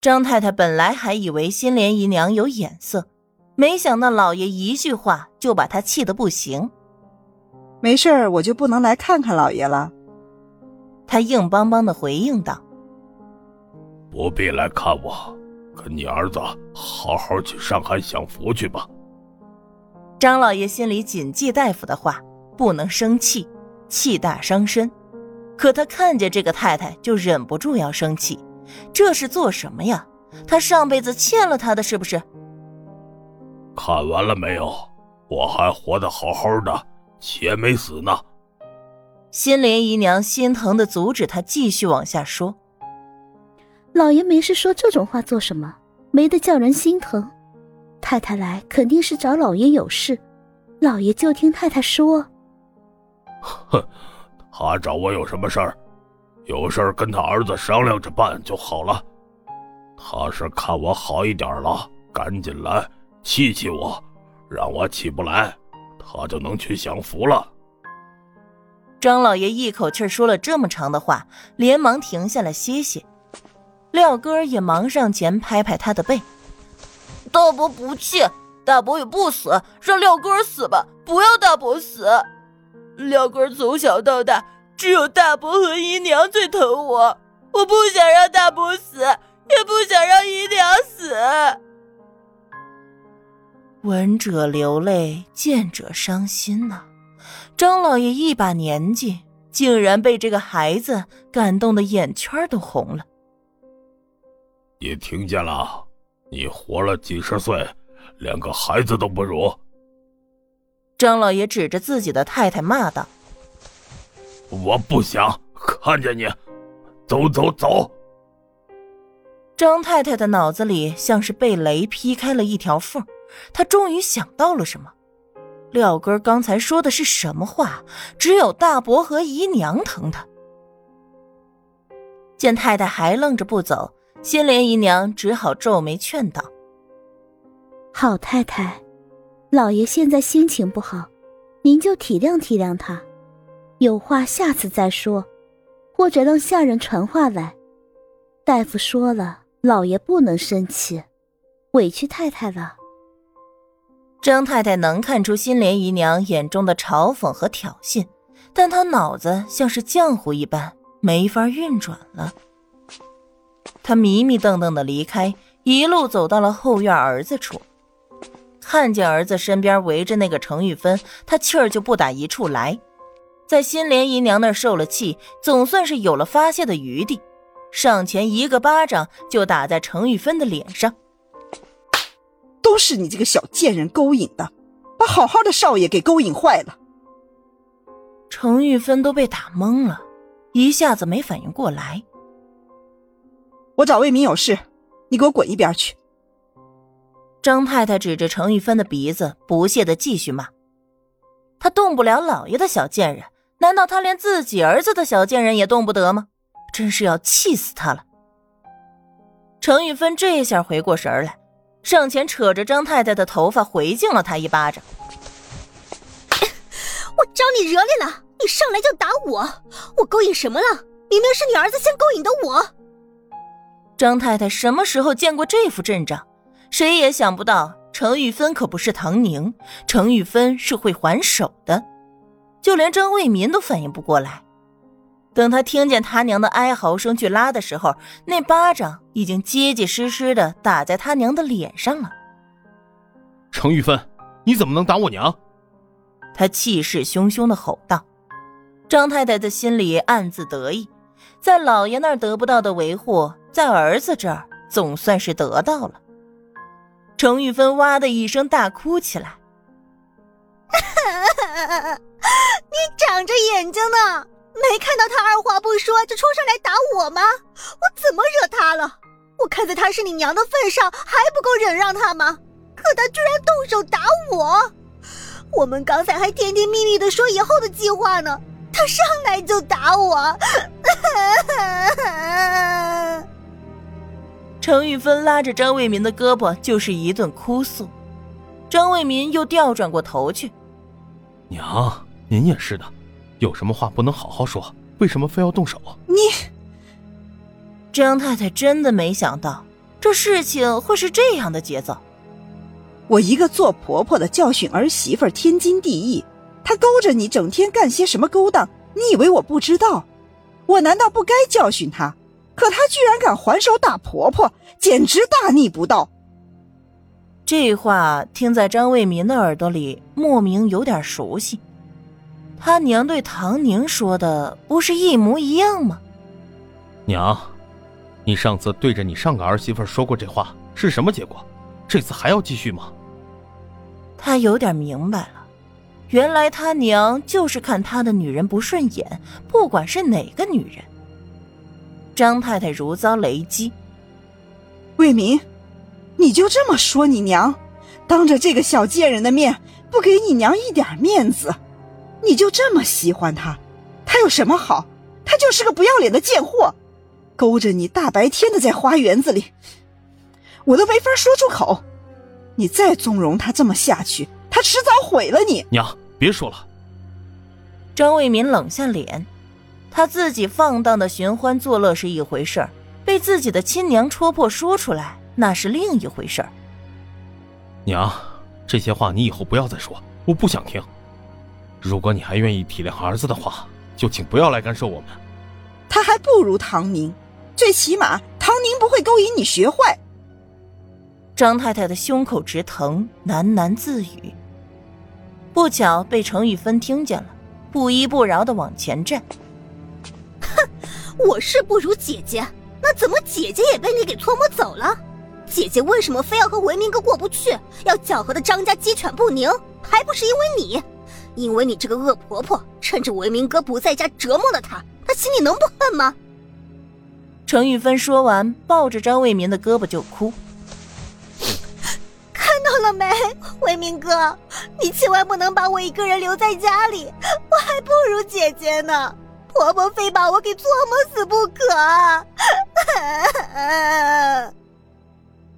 张太太本来还以为新莲姨娘有眼色，没想到老爷一句话就把她气得不行。没事儿，我就不能来看看老爷了。他硬邦邦的回应道：“不必来看我，跟你儿子好好去上海享福去吧。”张老爷心里谨记大夫的话，不能生气，气大伤身。可他看见这个太太，就忍不住要生气。这是做什么呀？他上辈子欠了他的，是不是？看完了没有？我还活得好好的，且没死呢。心莲姨娘心疼的阻止他继续往下说。老爷没事说这种话做什么？没得叫人心疼。太太来肯定是找老爷有事，老爷就听太太说。哼，他找我有什么事儿？有事跟他儿子商量着办就好了。他是看我好一点了，赶紧来气气我，让我起不来，他就能去享福了。张老爷一口气说了这么长的话，连忙停下来歇歇。廖哥也忙上前拍拍他的背：“大伯不气，大伯也不死，让廖哥死吧，不要大伯死。廖哥从小到大。”只有大伯和姨娘最疼我，我不想让大伯死，也不想让姨娘死。闻者流泪，见者伤心呐！张老爷一把年纪，竟然被这个孩子感动的眼圈都红了。你听见了？你活了几十岁，连个孩子都不如。张老爷指着自己的太太骂道。我不想看见你，走走走！张太太的脑子里像是被雷劈开了一条缝，她终于想到了什么。廖哥刚才说的是什么话？只有大伯和姨娘疼她。见太太还愣着不走，心莲姨娘只好皱眉劝道：“好太太，老爷现在心情不好，您就体谅体谅他。”有话下次再说，或者让下人传话来。大夫说了，老爷不能生气，委屈太太了。张太太能看出新莲姨娘眼中的嘲讽和挑衅，但她脑子像是浆糊一般，没法运转了。她迷迷瞪瞪的离开，一路走到了后院儿子处，看见儿子身边围着那个程玉芬，她气儿就不打一处来。在新莲姨娘那儿受了气，总算是有了发泄的余地，上前一个巴掌就打在程玉芬的脸上。都是你这个小贱人勾引的，把好好的少爷给勾引坏了。程玉芬都被打懵了，一下子没反应过来。我找魏民有事，你给我滚一边去！张太太指着程玉芬的鼻子，不屑的继续骂：“她动不了老爷的小贱人。”难道他连自己儿子的小贱人也动不得吗？真是要气死他了！程玉芬这下回过神来，上前扯着张太太的头发回敬了他一巴掌。我招你惹你了？你上来就打我，我勾引什么了？明明是你儿子先勾引的我。张太太什么时候见过这副阵仗？谁也想不到，程玉芬可不是唐宁，程玉芬是会还手的。就连张卫民都反应不过来，等他听见他娘的哀嚎声去拉的时候，那巴掌已经结结实实的打在他娘的脸上了。程玉芬，你怎么能打我娘？他气势汹汹的吼道。张太太的心里暗自得意，在老爷那儿得不到的维护，在儿子这儿总算是得到了。程玉芬哇的一声大哭起来。你长着眼睛呢，没看到他二话不说就冲上来打我吗？我怎么惹他了？我看在他是你娘的份上，还不够忍让他吗？可他居然动手打我！我们刚才还甜甜蜜蜜的说以后的计划呢，他上来就打我。程玉芬拉着张卫民的胳膊就是一顿哭诉，张卫民又调转过头去，娘。您也是的，有什么话不能好好说？为什么非要动手？你，张太太真的没想到，这事情会是这样的节奏。我一个做婆婆的教训儿媳妇天经地义，她勾着你整天干些什么勾当？你以为我不知道？我难道不该教训她？可她居然敢还手打婆婆，简直大逆不道！这话听在张卫民的耳朵里，莫名有点熟悉。他娘对唐宁说的不是一模一样吗？娘，你上次对着你上个儿媳妇说过这话，是什么结果？这次还要继续吗？他有点明白了，原来他娘就是看他的女人不顺眼，不管是哪个女人。张太太如遭雷击。卫明，你就这么说你娘？当着这个小贱人的面，不给你娘一点面子？你就这么喜欢他？他有什么好？他就是个不要脸的贱货，勾着你大白天的在花园子里，我都没法说出口。你再纵容他这么下去，他迟早毁了你。娘，别说了。张卫民冷下脸，他自己放荡的寻欢作乐是一回事儿，被自己的亲娘戳破说出来，那是另一回事儿。娘，这些话你以后不要再说，我不想听。如果你还愿意体谅儿子的话，就请不要来干涉我们。他还不如唐宁，最起码唐宁不会勾引你学坏。张太太的胸口直疼，喃喃自语。不巧被程玉芬听见了，不依不饶的往前站。哼，我是不如姐姐，那怎么姐姐也被你给搓磨走了？姐姐为什么非要和文明哥过不去，要搅和的张家鸡犬不宁？还不是因为你？因为你这个恶婆婆，趁着维明哥不在家折磨了他，他心里能不恨吗？程玉芬说完，抱着张卫民的胳膊就哭。看到了没，维明哥，你千万不能把我一个人留在家里，我还不如姐姐呢。婆婆非把我给搓磨死不可。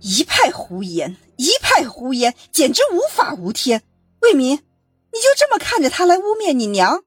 一派胡言，一派胡言，简直无法无天。卫民。你就这么看着他来污蔑你娘？